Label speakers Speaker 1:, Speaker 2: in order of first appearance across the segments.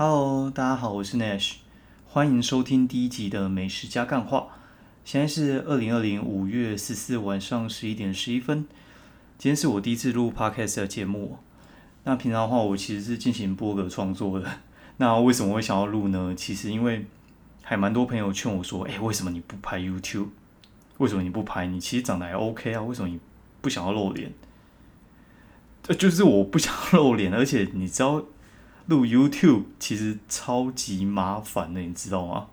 Speaker 1: Hello，大家好，我是 Nash，欢迎收听第一集的美食加干话。现在是二零二零五月十四晚上十一点十一分。今天是我第一次录 Podcast 的节目。那平常的话，我其实是进行播客创作的。那为什么会想要录呢？其实因为还蛮多朋友劝我说：“哎，为什么你不拍 YouTube？为什么你不拍？你其实长得还 OK 啊，为什么你不想要露脸？”呃，就是我不想露脸，而且你知道。录 YouTube 其实超级麻烦的，你知道吗？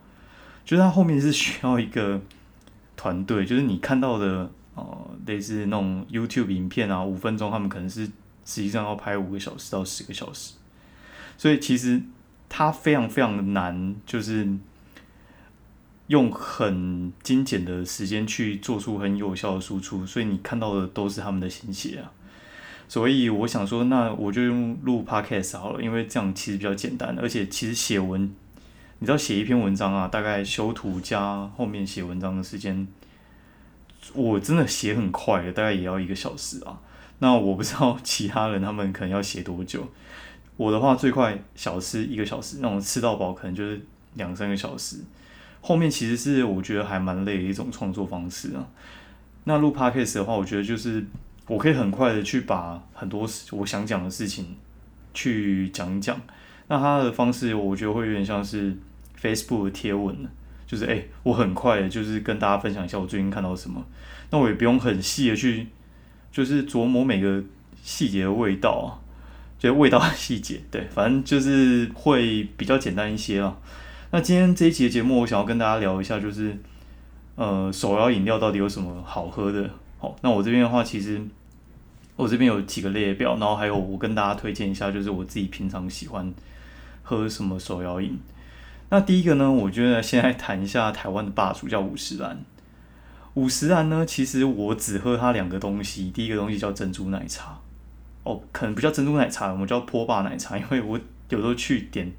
Speaker 1: 就是它后面是需要一个团队，就是你看到的呃，类似那种 YouTube 影片啊，五分钟，他们可能是实际上要拍五个小时到十个小时，所以其实它非常非常的难，就是用很精简的时间去做出很有效的输出，所以你看到的都是他们的心血啊。所以我想说，那我就用录 podcast 好了，因为这样其实比较简单，而且其实写文，你知道写一篇文章啊，大概修图加后面写文章的时间，我真的写很快的，大概也要一个小时啊。那我不知道其他人他们可能要写多久，我的话最快小吃一个小时，那种吃到饱可能就是两三个小时。后面其实是我觉得还蛮累的一种创作方式啊。那录 podcast 的话，我觉得就是。我可以很快的去把很多事我想讲的事情去讲一讲，那他的方式我觉得会有点像是 Facebook 的贴文就是哎，我很快的就是跟大家分享一下我最近看到什么，那我也不用很细的去就是琢磨每个细节的味道啊，就味道的细节，对，反正就是会比较简单一些啊。那今天这一集的节目，我想要跟大家聊一下，就是呃，手摇饮料到底有什么好喝的。好，那我这边的话，其实我这边有几个列表，然后还有我跟大家推荐一下，就是我自己平常喜欢喝什么手摇饮。那第一个呢，我觉得先来谈一下台湾的霸主，叫五十兰。五十兰呢，其实我只喝它两个东西，第一个东西叫珍珠奶茶，哦，可能不叫珍珠奶茶，我们叫波霸奶茶，因为我有时候去点，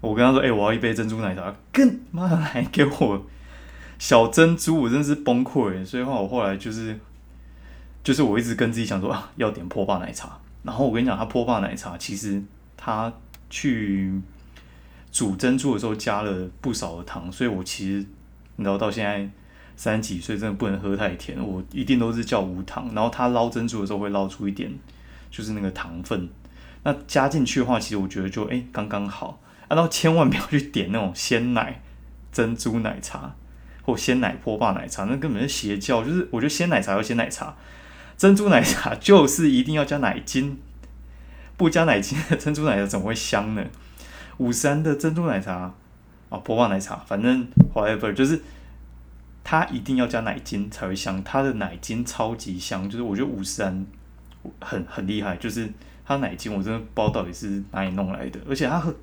Speaker 1: 我跟他说，哎，我要一杯珍珠奶茶，更妈来给我。小珍珠，我真是崩溃。所以话，我后来就是，就是我一直跟自己讲说啊，要点破霸奶茶。然后我跟你讲，它破霸奶茶其实它去煮珍珠的时候加了不少的糖，所以我其实你知道到现在三十几岁，真的不能喝太甜，我一定都是叫无糖。然后它捞珍珠的时候会捞出一点，就是那个糖分。那加进去的话，其实我觉得就哎刚刚好。然后千万不要去点那种鲜奶珍珠奶茶。或鲜奶波霸奶茶，那根本是邪教。就是我觉得鲜奶茶要鲜奶茶，珍珠奶茶 就是一定要加奶精，不加奶精的珍珠奶茶怎么会香呢？五三的珍珠奶茶啊，波霸奶茶，反正 whatever，就是它一定要加奶精才会香。它的奶精超级香，就是我觉得五三很很厉害，就是它奶精我真的不知道到底是哪里弄来的，而且它喝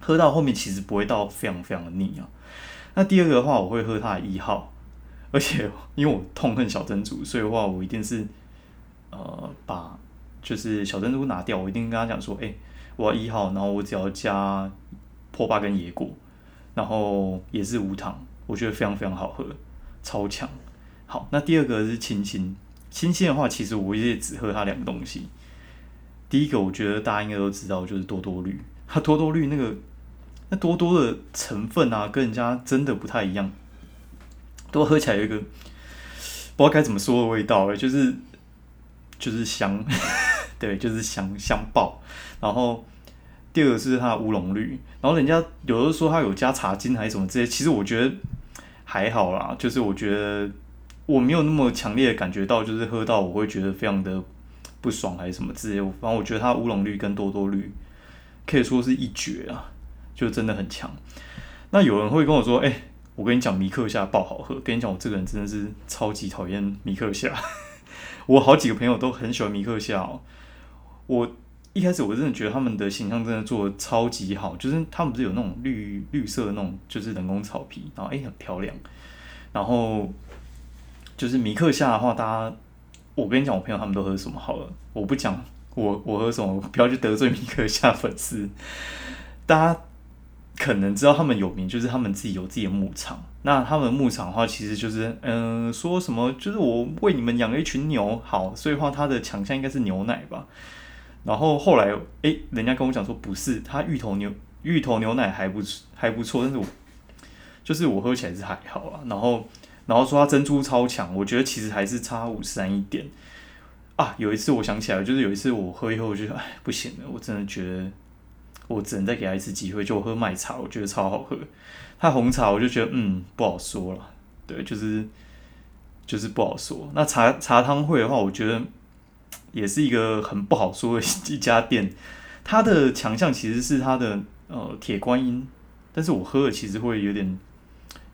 Speaker 1: 喝到后面其实不会到非常非常的腻啊。那第二个的话，我会喝它的一号，而且因为我痛恨小珍珠，所以的话我一定是呃把就是小珍珠拿掉，我一定跟他讲说，哎，我要一号，然后我只要加破巴跟野果，然后也是无糖，我觉得非常非常好喝，超强。好，那第二个是清新，清新的话，其实我也只喝它两个东西。第一个我觉得大家应该都知道，就是多多绿，它多多绿那个。那多多的成分啊，跟人家真的不太一样，多喝起来有一个不知道该怎么说的味道，就是就是香，对，就是香香爆。然后第二个是它的乌龙绿，然后人家有的说它有加茶精还是什么这些，其实我觉得还好啦，就是我觉得我没有那么强烈的感觉到，就是喝到我会觉得非常的不爽还是什么之类。反正我觉得它乌龙绿跟多多绿可以说是一绝啊。就真的很强。那有人会跟我说：“哎，我跟你讲，米克夏爆好喝。”跟你讲，我这个人真的是超级讨厌米克夏。我好几个朋友都很喜欢米克夏哦。我一开始我真的觉得他们的形象真的做的超级好，就是他们不是有那种绿绿色的那种，就是人工草皮，然后哎很漂亮。然后就是米克夏的话，大家我跟你讲，我朋友他们都喝什么好了，我不讲我我喝什么，不要去得罪米克夏粉丝，大家。可能知道他们有名，就是他们自己有自己的牧场。那他们牧场的话，其实就是，嗯，说什么就是我为你们养了一群牛，好，所以话它的强项应该是牛奶吧。然后后来，诶，人家跟我讲说不是，它芋头牛芋头牛奶还不还不错，但是我就是我喝起来是还好啊。然后然后说它珍珠超强，我觉得其实还是差五十三一点啊。有一次我想起来，就是有一次我喝以后，我觉得哎不行了，我真的觉得我只能再给他一次机会，就喝麦茶，我觉得超好喝。他红茶我就觉得嗯不好说了，对，就是就是不好说。那茶茶汤会的话，我觉得也是一个很不好说的一 家店。它的强项其实是它的呃铁观音，但是我喝了其实会有点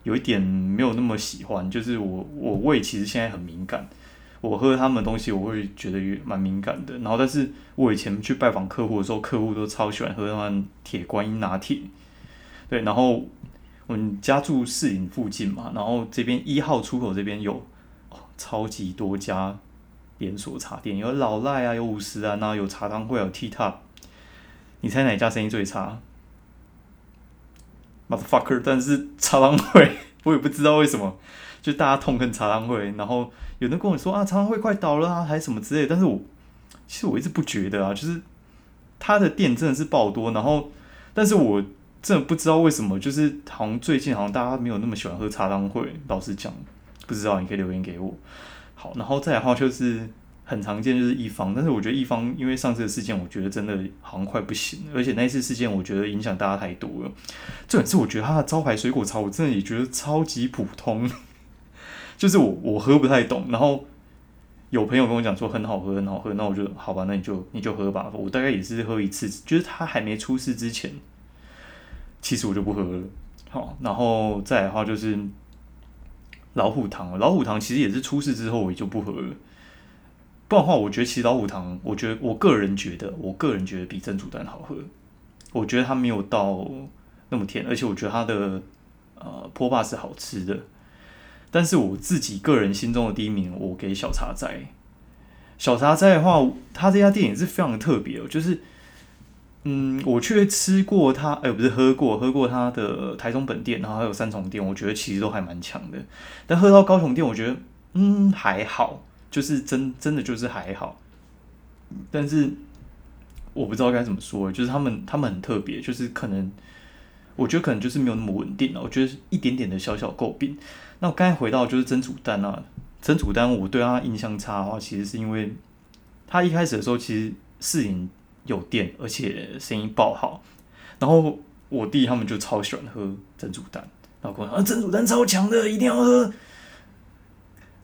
Speaker 1: 有一点没有那么喜欢，就是我我胃其实现在很敏感，我喝他们东西我会觉得蛮敏感的。然后，但是我以前去拜访客户的时候，客户都超喜欢喝他们铁观音拿铁，对，然后。我们家住市营附近嘛，然后这边一号出口这边有超级多家连锁茶店，有老赖啊，有五十啊，然后有茶汤会，有 T Top。你猜哪家生意最差？Motherfucker！但是茶汤会，我也不知道为什么，就大家痛恨茶汤会，然后有人跟我说啊，茶汤会快倒了啊，还是什么之类。但是我其实我一直不觉得啊，就是他的店真的是爆多，然后但是我。真的不知道为什么，就是好像最近好像大家没有那么喜欢喝茶汤会。老实讲，不知道你可以留言给我。好，然后再来的话就是很常见就是一方，但是我觉得一方因为上次的事件，我觉得真的好像快不行了。而且那次事件，我觉得影响大家太多了。重点是我觉得他的招牌水果茶，我真的也觉得超级普通，就是我我喝不太懂。然后有朋友跟我讲说很好喝，很好喝，那我就好吧，那你就你就喝吧。我大概也是喝一次，就是它还没出事之前。其实我就不喝了，好，然后再来的话就是老虎糖，老虎糖其实也是出事之后我也就不喝了。不然的话，我觉得其实老虎糖，我觉得我个人觉得，我个人觉得比珍珠丹好喝。我觉得它没有到那么甜，而且我觉得它的呃坡霸是好吃的。但是我自己个人心中的第一名，我给小茶斋。小茶斋的话，它这家店也是非常特别哦，就是。嗯，我去吃过他，哎，不是喝过，喝过他的台中本店，然后还有三重店，我觉得其实都还蛮强的。但喝到高雄店，我觉得嗯还好，就是真真的就是还好。但是我不知道该怎么说，就是他们他们很特别，就是可能我觉得可能就是没有那么稳定了。我觉得一点点的小小诟病。那我刚才回到就是真煮蛋啊，真煮蛋，我对他印象差的话，其实是因为他一开始的时候其实适应。有电，而且声音爆好，然后我弟他们就超喜欢喝珍珠丹，然后跟我说啊珍珠丹超强的，一定要喝。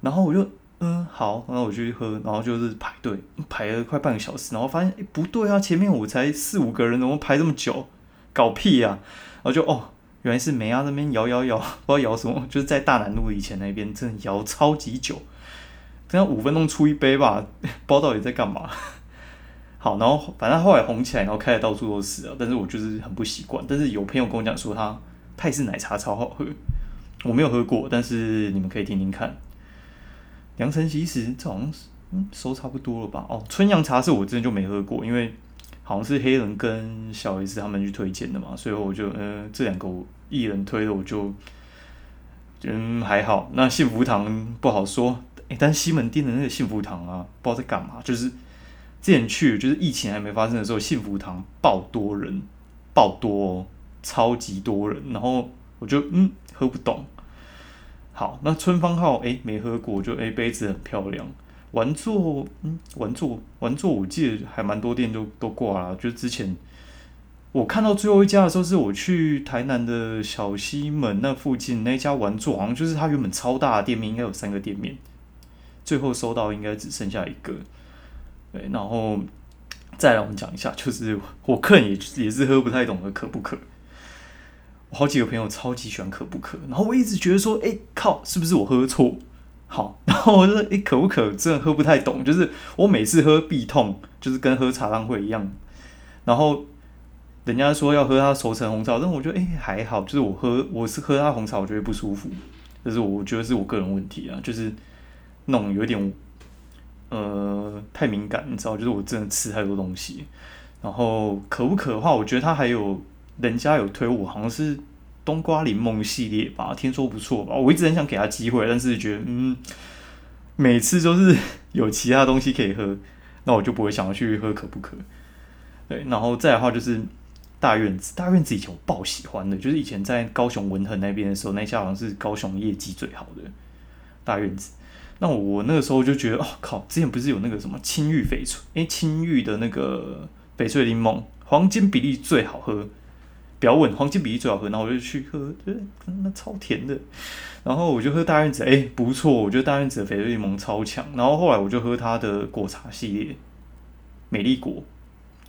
Speaker 1: 然后我就嗯好，然后我就去喝，然后就是排队排了快半个小时，然后发现哎不对啊，前面我才四五个人，怎么排这么久？搞屁呀！然后就哦原来是梅亚那边摇摇摇，不知道摇什么，就是在大南路以前那边真的摇超级久，这样五分钟出一杯吧，不知道到底在干嘛。好，然后反正后来红起来，然后开的到处都是啊。但是我就是很不习惯。但是有朋友跟我讲说，他泰式奶茶超好喝，我没有喝过，但是你们可以听听看。良辰吉时，这好像是嗯收差不多了吧？哦，春阳茶是我之前就没喝过，因为好像是黑人跟小 S 他们去推荐的嘛，所以我就呃这两个艺人推的，我就嗯还好。那幸福堂不好说，诶，但西门町的那个幸福堂啊，不知道在干嘛，就是。之前去就是疫情还没发生的时候，幸福堂爆多人，爆多，超级多人。然后我就嗯喝不懂。好，那春芳号哎没喝过，就哎杯子很漂亮。玩座嗯玩座玩座，我记得还蛮多店都都挂了。就之前我看到最后一家的时候，是我去台南的小西门那附近那家玩座，好像就是它原本超大的店面，应该有三个店面，最后收到应该只剩下一个。对，然后再来我们讲一下，就是我客人也也是喝不太懂的可不可。我好几个朋友超级喜欢可不可，然后我一直觉得说，哎靠，是不是我喝错？好，然后我就说，哎可不可真的喝不太懂，就是我每次喝必痛，就是跟喝茶汤会一样。然后人家说要喝他熟成红茶，但我觉得哎还好，就是我喝我是喝他红茶，我觉得不舒服，就是我觉得是我个人问题啊，就是那种有点。呃，太敏感，你知道，就是我真的吃太多东西。然后可不可的话，我觉得它还有人家有推我，好像是冬瓜柠檬系列吧，听说不错吧。我一直很想给他机会，但是觉得嗯，每次都是 有其他东西可以喝，那我就不会想要去喝可不可。对，然后再的话就是。大院子，大院子以前我爆喜欢的，就是以前在高雄文恒那边的时候，那家好像是高雄业绩最好的大院子。那我那个时候就觉得，哦靠，之前不是有那个什么青玉翡翠，诶，青玉的那个翡翠柠檬，黄金比例最好喝，不要问，黄金比例最好喝，然后我就去喝，对，那超甜的。然后我就喝大院子，诶，不错，我觉得大院子的翡翠柠檬超强。然后后来我就喝它的果茶系列，美丽果。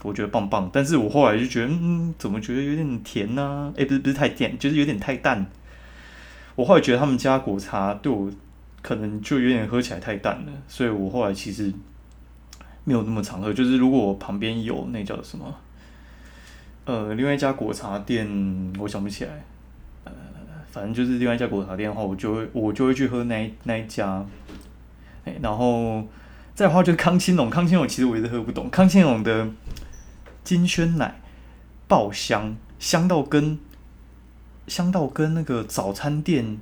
Speaker 1: 我觉得棒棒，但是我后来就觉得，嗯，怎么觉得有点甜呢？哎，不是不是太甜，就是有点太淡。我后来觉得他们家果茶对我可能就有点喝起来太淡了，所以我后来其实没有那么常喝。就是如果我旁边有那叫什么，呃，另外一家果茶店，我想不起来，呃，反正就是另外一家果茶店的话，我就会我就会去喝那那一家。哎，然后再话就是康青龙，康青龙其实我一直喝不懂，康青龙的。金萱奶爆香，香到跟香到跟那个早餐店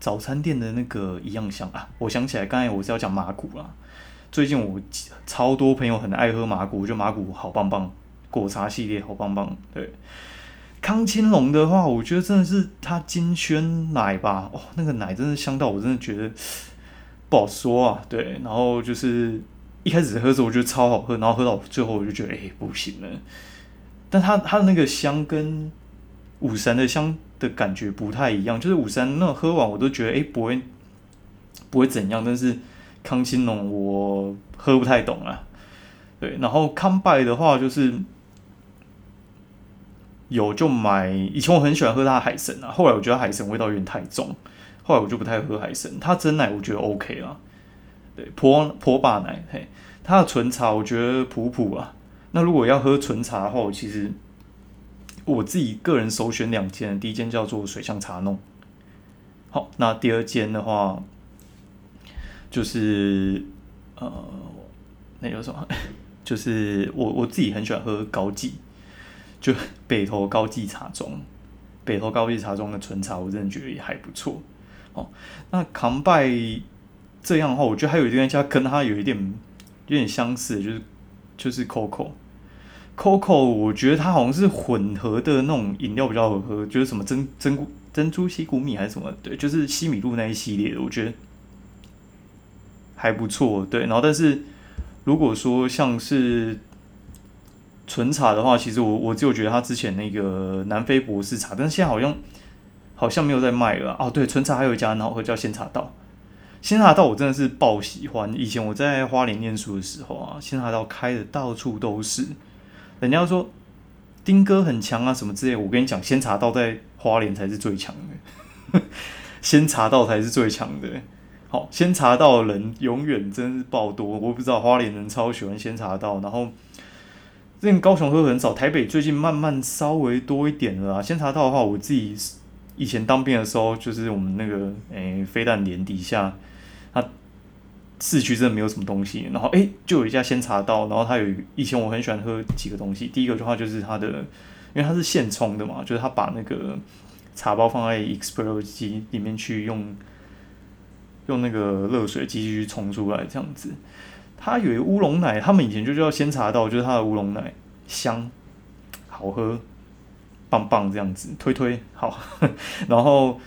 Speaker 1: 早餐店的那个一样香啊！我想起来，刚才我是要讲马古啦。最近我超多朋友很爱喝马古，我觉得马古好棒棒，果茶系列好棒棒。对，康青龙的话，我觉得真的是它金萱奶吧，哦，那个奶真的香到我真的觉得不好说啊。对，然后就是。一开始喝的时候我觉得超好喝，然后喝到最后我就觉得哎不行了。但它它的那个香跟五三的香的感觉不太一样，就是五三那喝完我都觉得哎不会不会怎样，但是康青龙我喝不太懂啊。对，然后康拜的话就是有就买，以前我很喜欢喝它的海参啊，后来我觉得海参味道有点太重，后来我就不太喝海参。它真奶我觉得 OK 啊。对，坡坡霸奶，嘿，它的纯茶我觉得普普啊。那如果要喝纯茶的话，我其实我自己个人首选两间，第一间叫做水象茶弄，好，那第二间的话就是呃，那叫什么？就是我我自己很喜欢喝高记，就北投高记茶庄，北投高记茶庄的纯茶，我真的觉得也还不错。哦，那扛拜。这样的话，我觉得还有一家跟它有一点有点相似，就是就是 Coco，Coco，我觉得它好像是混合的那种饮料比较好喝，就是什么珍珍珠珍珠西谷米还是什么，对，就是西米露那一系列的，我觉得还不错，对。然后，但是如果说像是纯茶的话，其实我我只有觉得他之前那个南非博士茶，但是现在好像好像没有在卖了。哦，对，纯茶还有一家很好喝，叫仙茶道。仙茶道我真的是爆喜欢，以前我在花莲念书的时候啊，仙茶道开的到处都是。人家说丁哥很强啊什么之类，我跟你讲，仙茶道在花莲才是最强的，仙茶道才是最强的。好，仙茶道人永远真是爆多，我不知道花莲人超喜欢仙茶道，然后之前高雄喝很少，台北最近慢慢稍微多一点了啊。仙茶道的话，我自己以前当兵的时候，就是我们那个诶飞弹连底下。它市区真的没有什么东西，然后诶，就有一家仙茶道，然后它有以前我很喜欢喝几个东西，第一个的话就是它的，因为它是现冲的嘛，就是它把那个茶包放在 express 机里面去用，用那个热水继续冲出来这样子。它有一乌龙奶，他们以前就叫仙茶道，就是它的乌龙奶香，好喝，棒棒这样子，推推好。然后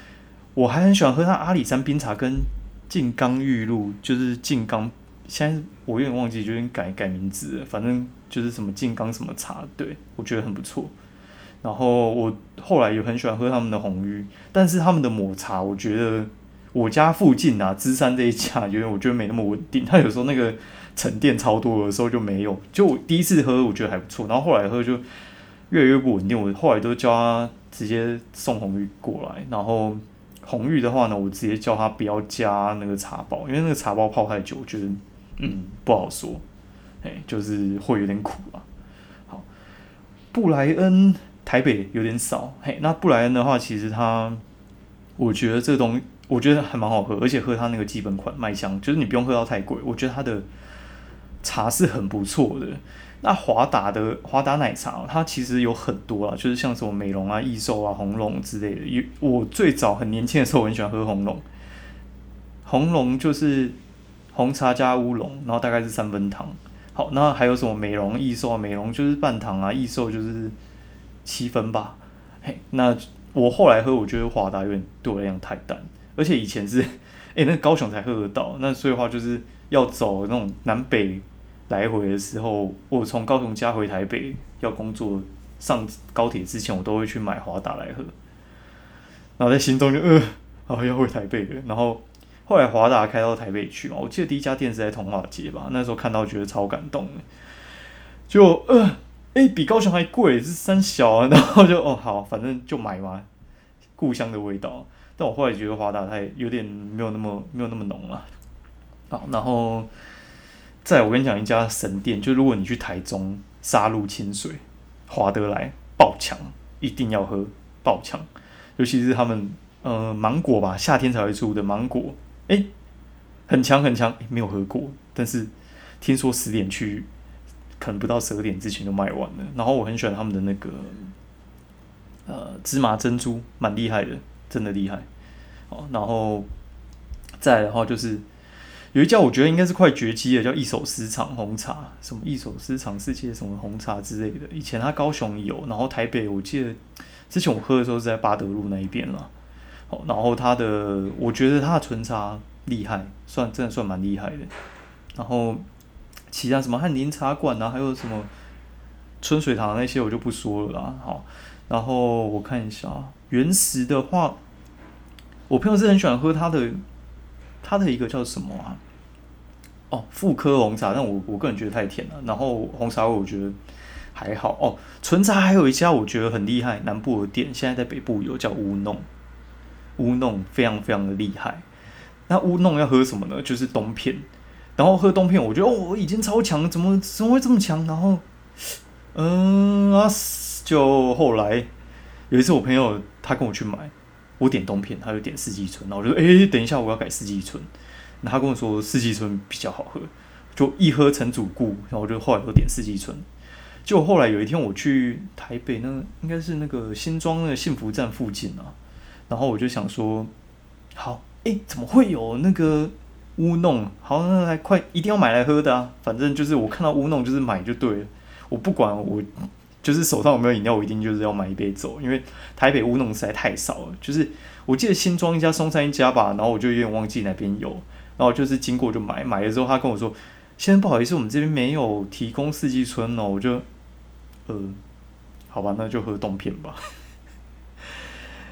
Speaker 1: 我还很喜欢喝它阿里山冰茶跟。静冈玉露就是静冈，现在我有点忘记，就改改名字了。反正就是什么静冈什么茶，对我觉得很不错。然后我后来也很喜欢喝他们的红玉，但是他们的抹茶，我觉得我家附近啊，芝山这一家，因为我觉得没那么稳定。他有时候那个沉淀超多的时候就没有。就我第一次喝，我觉得还不错，然后后来喝就越来越不稳定。我后来都叫他直接送红玉过来，然后。红玉的话呢，我直接叫他不要加那个茶包，因为那个茶包泡太久，我觉得嗯不好说，哎，就是会有点苦啊。好，布莱恩台北有点少，嘿，那布莱恩的话，其实它我觉得这东我觉得还蛮好喝，而且喝它那个基本款麦香，就是你不用喝到太贵，我觉得它的茶是很不错的。那华达的华达奶茶，它其实有很多啊，就是像什么美容啊、益寿啊、红龙之类的。有我最早很年轻的时候，我很喜欢喝红龙。红龙就是红茶加乌龙，然后大概是三分糖。好，那还有什么美容益寿啊？美容就是半糖啊，益寿就是七分吧。嘿，那我后来喝，我觉得华达有点对我来讲太淡，而且以前是，哎，那高雄才喝得到，那所以话就是要走那种南北来回的时候，我从高雄家回台北要工作上高铁之前，我都会去买华达来喝，然后在心中就呃，啊要回台北了，然后后来华达开到台北去嘛，我记得第一家店是在通化街吧，那时候看到觉得超感动的，就呃。哎，比高雄还贵，是三小啊，然后就哦好，反正就买嘛，故乡的味道。但我后来觉得华达它有点没有那么没有那么浓了。好，然后再我跟你讲一家神店，就如果你去台中杀入清水，华德来爆强，一定要喝爆强，尤其是他们呃芒果吧，夏天才会出的芒果，哎，很强很强，没有喝过，但是听说十点去。可能不到十二点之前就卖完了。然后我很喜欢他们的那个呃芝麻珍珠，蛮厉害的，真的厉害。哦，然后再的话就是有一家我觉得应该是快绝迹的，叫一手私藏红茶，什么一手私藏世界什么红茶之类的。以前他高雄有，然后台北我记得之前我喝的时候是在八德路那一边了。好，然后他的我觉得他的纯茶厉害，算真的算蛮厉害的。然后。其他什么翰林茶馆啊，还有什么春水堂那些我就不说了啦。好，然后我看一下原石的话，我朋友是很喜欢喝他的，他的一个叫什么啊？哦，妇科红茶，但我我个人觉得太甜了。然后红茶味我觉得还好哦。纯茶还有一家我觉得很厉害，南部的店现在在北部有叫乌弄，乌弄非常非常的厉害。那乌弄要喝什么呢？就是冬片。然后喝冬片，我觉得哦，已经超强，怎么怎么会这么强？然后，嗯啊，就后来有一次我朋友他跟我去买，我点冬片，他就点四季春，然后我就说诶，等一下我要改四季春，那他跟我说四季春比较好喝，就一喝成主顾，然后我就后来都点四季春。就后来有一天我去台北，那应该是那个新庄那个幸福站附近啊，然后我就想说，好，诶，怎么会有那个？乌弄，好，那来快，一定要买来喝的啊！反正就是我看到乌弄就是买就对了，我不管我就是手上有没有饮料，我一定就是要买一杯走，因为台北乌弄实在太少了。就是我记得新庄一家、松山一家吧，然后我就有点忘记哪边有，然后就是经过就买，买了之后他跟我说：“先生不好意思，我们这边没有提供四季春哦。”我就，呃，好吧，那就喝冻片吧。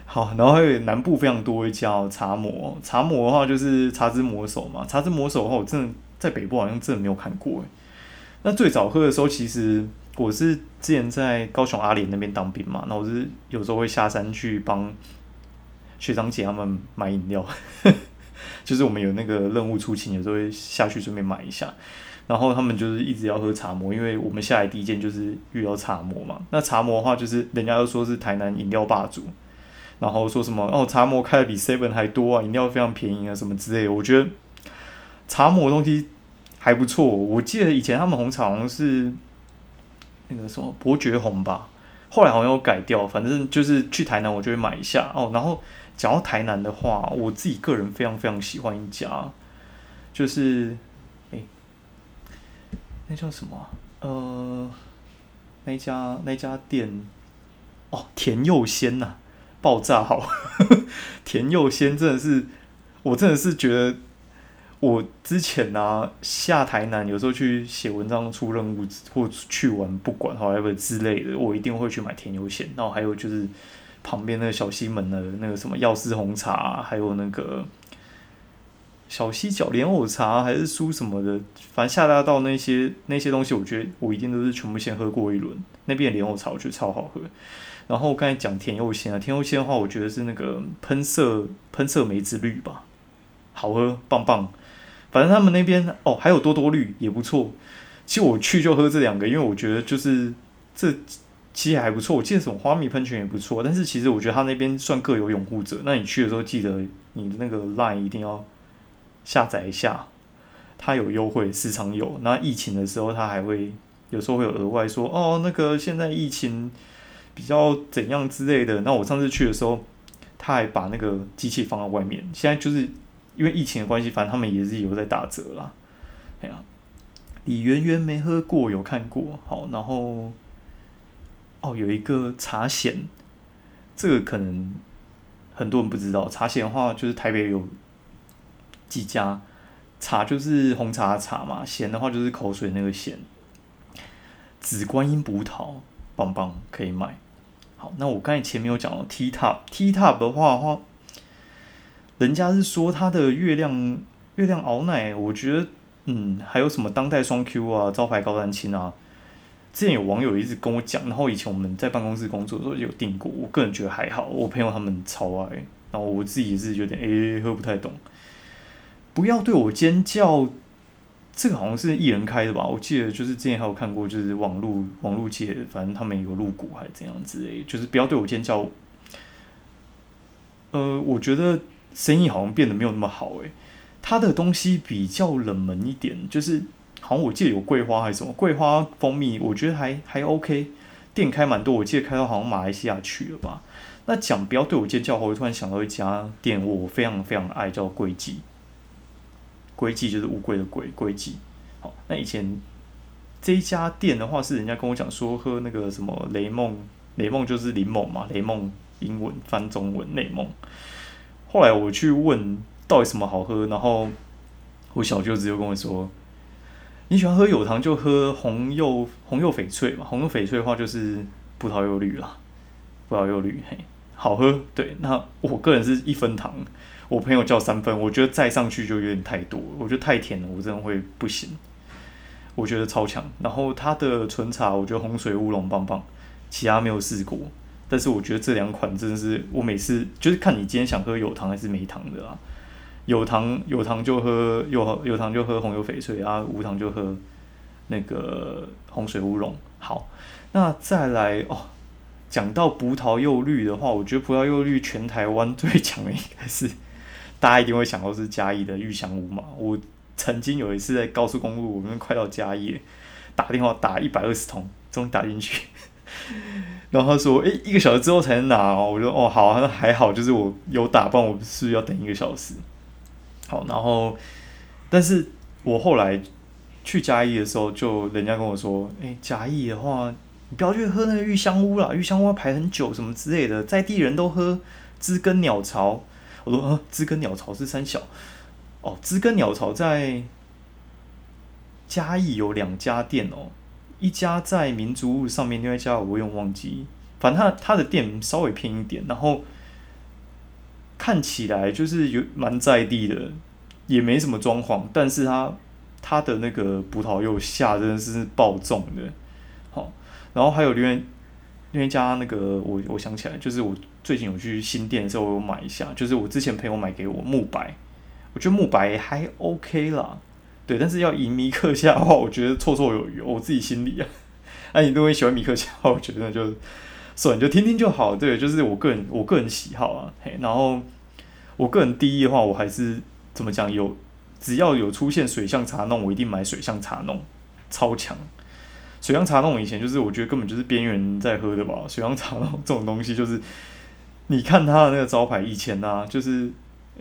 Speaker 1: 好，然后还有南部非常多一家茶魔，茶魔的话就是茶之魔手嘛。茶之魔手的话，我真的在北部好像真的没有看过那最早喝的时候，其实我是之前在高雄阿联那边当兵嘛，那我是有时候会下山去帮学长姐他们买饮料，就是我们有那个任务出勤，有时候会下去顺便买一下。然后他们就是一直要喝茶魔，因为我们下来第一件就是遇到茶魔嘛。那茶魔的话，就是人家都说是台南饮料霸主。然后说什么哦，茶魔开的比 Seven 还多啊，饮料非常便宜啊，什么之类的。我觉得茶魔东西还不错。我记得以前他们红茶好像是那个什么伯爵红吧，后来好像又改掉。反正就是去台南我就会买一下哦。然后讲到台南的话，我自己个人非常非常喜欢一家，就是哎，那叫什么？呃，那家那家店哦，田佑仙呐。爆炸好，田佑先真的是，我真的是觉得，我之前呢下台南有时候去写文章出任务或去玩不管好 ever 之类的，我一定会去买田佑先。然后还有就是旁边那个小西门的那个什么药师红茶，还有那个小西角莲藕茶还是书什么的，反正下大道那些那些东西，我觉得我一定都是全部先喝过一轮。那边莲藕茶我觉得超好喝。然后刚才讲甜柚鲜啊，甜柚鲜的话，我觉得是那个喷射喷射梅子绿吧，好喝棒棒。反正他们那边哦，还有多多绿也不错。其实我去就喝这两个，因为我觉得就是这其实还不错。我记得什么花蜜喷泉也不错，但是其实我觉得他那边算各有拥护者。那你去的时候记得你的那个 Line 一定要下载一下，它有优惠，时常有。那疫情的时候，它还会有时候会有额外说哦，那个现在疫情。比较怎样之类的，那我上次去的时候，他还把那个机器放在外面。现在就是因为疫情的关系，反正他们也是有在打折啦。哎呀，李圆圆没喝过，有看过。好，然后哦，有一个茶贤，这个可能很多人不知道。茶贤的话，就是台北有几家茶，就是红茶的茶嘛，咸的话就是口水那个咸。紫观音葡萄，棒棒可以买。好，那我刚才前面有讲了 T top T top 的话话，人家是说它的月亮月亮熬奶，我觉得嗯，还有什么当代双 Q 啊，招牌高丹青啊。之前有网友一直跟我讲，然后以前我们在办公室工作的时候有订过，我个人觉得还好，我朋友他们超爱，然后我自己也是有点诶喝不太懂。不要对我尖叫，这个好像是艺人开的吧？我记得就是之前还有看过，就是网络网络界，反正他们有入股还是怎样之类，就是不要对我尖叫。呃，我觉得生意好像变得没有那么好诶，他的东西比较冷门一点，就是。好像我记得有桂花还是什么桂花蜂蜜，我觉得还还 OK，店开蛮多，我记得开到好像马来西亚去了吧。那讲不要对我尖叫，我突然想到一家店，我非常非常爱，叫桂记。桂记就是乌龟的龟，桂记。好，那以前这一家店的话，是人家跟我讲说喝那个什么雷梦，雷梦就是柠檬嘛，雷梦英文翻中文雷梦。后来我去问到底什么好喝，然后我小舅子又跟我说。你喜欢喝有糖就喝红柚红柚翡翠嘛，红柚翡翠的话就是葡萄柚绿啦，葡萄柚绿嘿，好喝。对，那我个人是一分糖，我朋友叫三分，我觉得再上去就有点太多，我觉得太甜了，我真的会不行。我觉得超强，然后它的纯茶，我觉得红水乌龙棒棒，其他没有试过，但是我觉得这两款真的是我每次就是看你今天想喝有糖还是没糖的啦。有糖有糖就喝有有糖就喝红油翡翠啊，无糖就喝那个红水乌龙。好，那再来哦，讲到葡萄柚绿的话，我觉得葡萄柚绿全台湾最强的应该是大家一定会想到是嘉义的玉香屋嘛。我曾经有一次在高速公路，我们快到嘉义，打电话打一百二十通，终于打进去，然后他说：“诶，一个小时之后才能拿哦。”我说：“哦，好，那还好，就是我有打，不然我是要等一个小时。”好，然后，但是我后来去嘉义的时候，就人家跟我说，哎，嘉义的话，你不要去喝那个玉香屋啦，玉香屋要排很久，什么之类的，在地人都喝知根鸟巢。我说，呃，知根鸟巢是三小，哦，知根鸟巢在嘉义有两家店哦，一家在民族路上面，另外一家我有点忘记，反正他他的店稍微偏一点，然后。看起来就是有蛮在地的，也没什么装潢，但是它它的那个葡萄柚下真的是爆重的，好，然后还有另外另外一家那个我我想起来，就是我最近有去新店的时候，我有买一下，就是我之前朋友买给我木白，我觉得木白还 OK 啦，对，但是要以米克夏的话，我觉得绰绰有余，我自己心里啊，那你如果喜欢米克夏，我觉得就。算你就听听就好，对，就是我个人我个人喜好啊。嘿，然后我个人第一的话，我还是怎么讲？有只要有出现水象茶弄，我一定买水象茶弄，超强。水象茶弄以前就是我觉得根本就是边缘在喝的吧。水象茶弄这种东西，就是你看它的那个招牌，以前啊，就是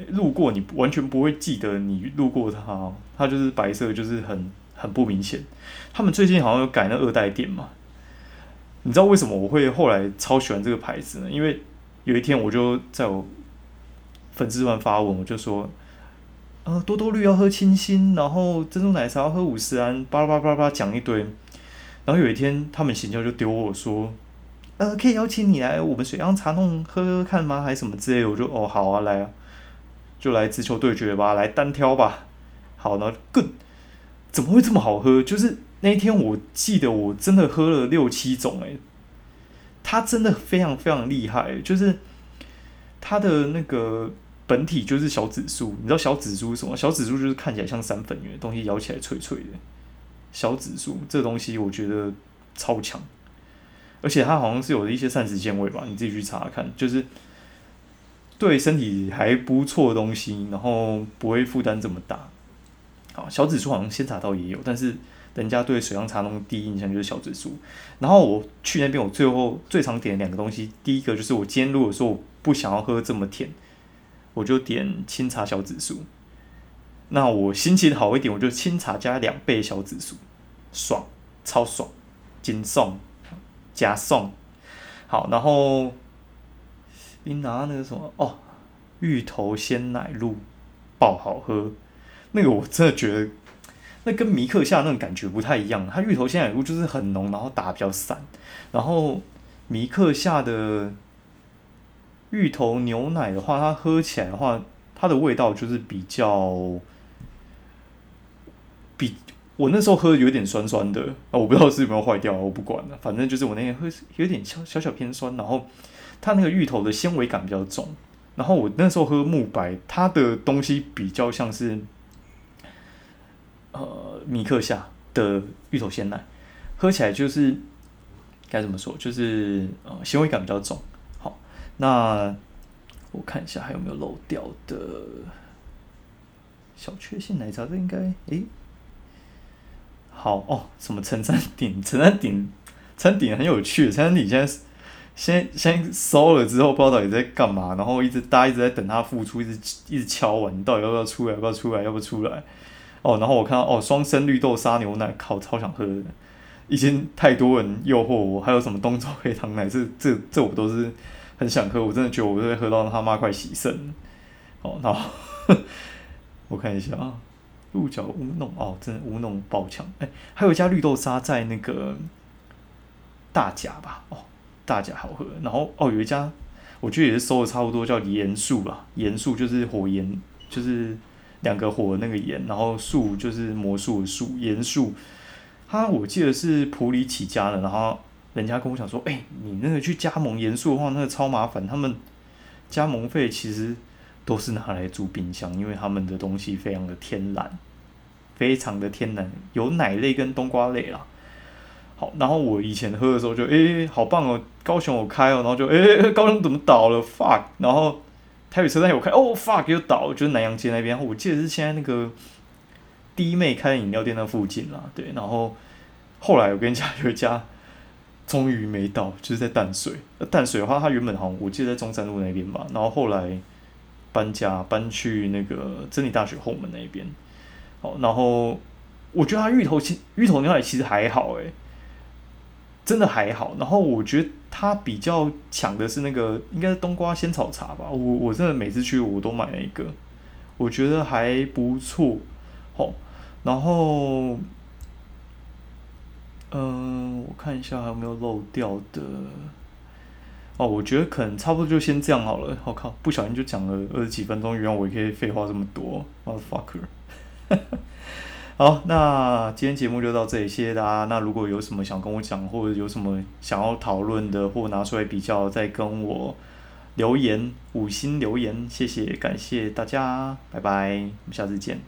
Speaker 1: 路过你完全不会记得你路过它，它就是白色，就是很很不明显。他们最近好像有改那二代店嘛。你知道为什么我会后来超喜欢这个牌子呢？因为有一天我就在我粉丝团发文，我就说，呃，多多绿要喝清新，然后珍珠奶茶要喝五十安，巴拉巴拉巴拉讲一堆。然后有一天他们行销就丢我说，呃，可以邀请你来我们水漾茶弄喝喝看吗？还是什么之类的？我就哦好啊，来啊，就来直球对决吧，来单挑吧。好，然后更怎么会这么好喝？就是。那一天我记得我真的喝了六七种诶，它真的非常非常厉害，就是它的那个本体就是小紫苏，你知道小紫苏什么？小紫苏就是看起来像三粉圆的东西，咬起来脆脆的。小紫苏这东西我觉得超强，而且它好像是有一些膳食纤维吧，你自己去查看，就是对身体还不错的东西，然后不会负担这么大。好，小紫苏好像鲜茶道也有，但是。人家对水上茶农第一印象就是小紫苏，然后我去那边，我最后最常点两个东西，第一个就是我今天如果说我不想要喝这么甜，我就点清茶小紫苏。那我心情好一点，我就清茶加两倍小紫苏，爽，超爽，金送加送，好，然后你拿那个什么哦，芋头鲜奶露，爆好喝。那个我真的觉得，那跟米克夏那种感觉不太一样。它芋头鲜奶露就是很浓，然后打比较散。然后米克夏的芋头牛奶的话，它喝起来的话，它的味道就是比较比。我那时候喝有点酸酸的啊，我不知道是有没有坏掉，我不管了，反正就是我那天喝有点小小小偏酸，然后它那个芋头的纤维感比较重，然后我那时候喝木白，它的东西比较像是呃米克夏的芋头鲜奶，喝起来就是该怎么说，就是呃纤维感比较重。好，那我看一下还有没有漏掉的小确幸奶茶，这应该诶。好哦，什么陈山顶？陈山顶，陈山顶很有趣。陈山顶现在先先收了之后，不知道到底在干嘛，然后一直大家一直在等他复出，一直一直敲完，到底要不要出来？要不要出来？要不要出来？哦，然后我看到哦，双生绿豆沙牛奶，靠，超想喝的。已经太多人诱惑我，还有什么东州黑糖奶，这这这我都是很想喝。我真的觉得我会喝到他妈快洗肾。哦，然后 我看一下啊。鹿角乌弄哦，真的乌弄爆强哎！还有一家绿豆沙在那个大甲吧哦，大甲好喝。然后哦，有一家我觉得也是收的差不多，叫盐树吧，盐树就是火焰，就是两个火那个盐，然后树就是魔术的树，盐树。他我记得是普里起家的，然后人家跟我讲说，哎，你那个去加盟盐树的话，那个超麻烦，他们加盟费其实都是拿来租冰箱，因为他们的东西非常的天然。非常的天然，有奶类跟冬瓜类啦。好，然后我以前喝的时候就，诶，好棒哦，高雄我开哦，然后就，诶，高雄怎么倒了？fuck，然后台北车站有开，哦，fuck 又倒，就是南洋街那边，我记得是现在那个弟妹开饮料店那附近啦，对，然后后来我跟你讲有一家终于没倒，就是在淡水。淡水的话，它原本好像我记得在中山路那边吧，然后后来搬家搬去那个真理大学后门那边。哦，然后我觉得它芋头其芋头牛奶其实还好诶，真的还好。然后我觉得它比较强的是那个应该是冬瓜仙草茶吧。我我真的每次去我都买那个，我觉得还不错。好，然后嗯，我看一下还有没有漏掉的。哦，我觉得可能差不多就先这样好了。我靠，不小心就讲了二十几分钟，原来我也可以废话这么多，motherfucker。好，那今天节目就到这里，谢谢大家。那如果有什么想跟我讲，或者有什么想要讨论的，或拿出来比较，再跟我留言，五星留言，谢谢，感谢大家，拜拜，我们下次见。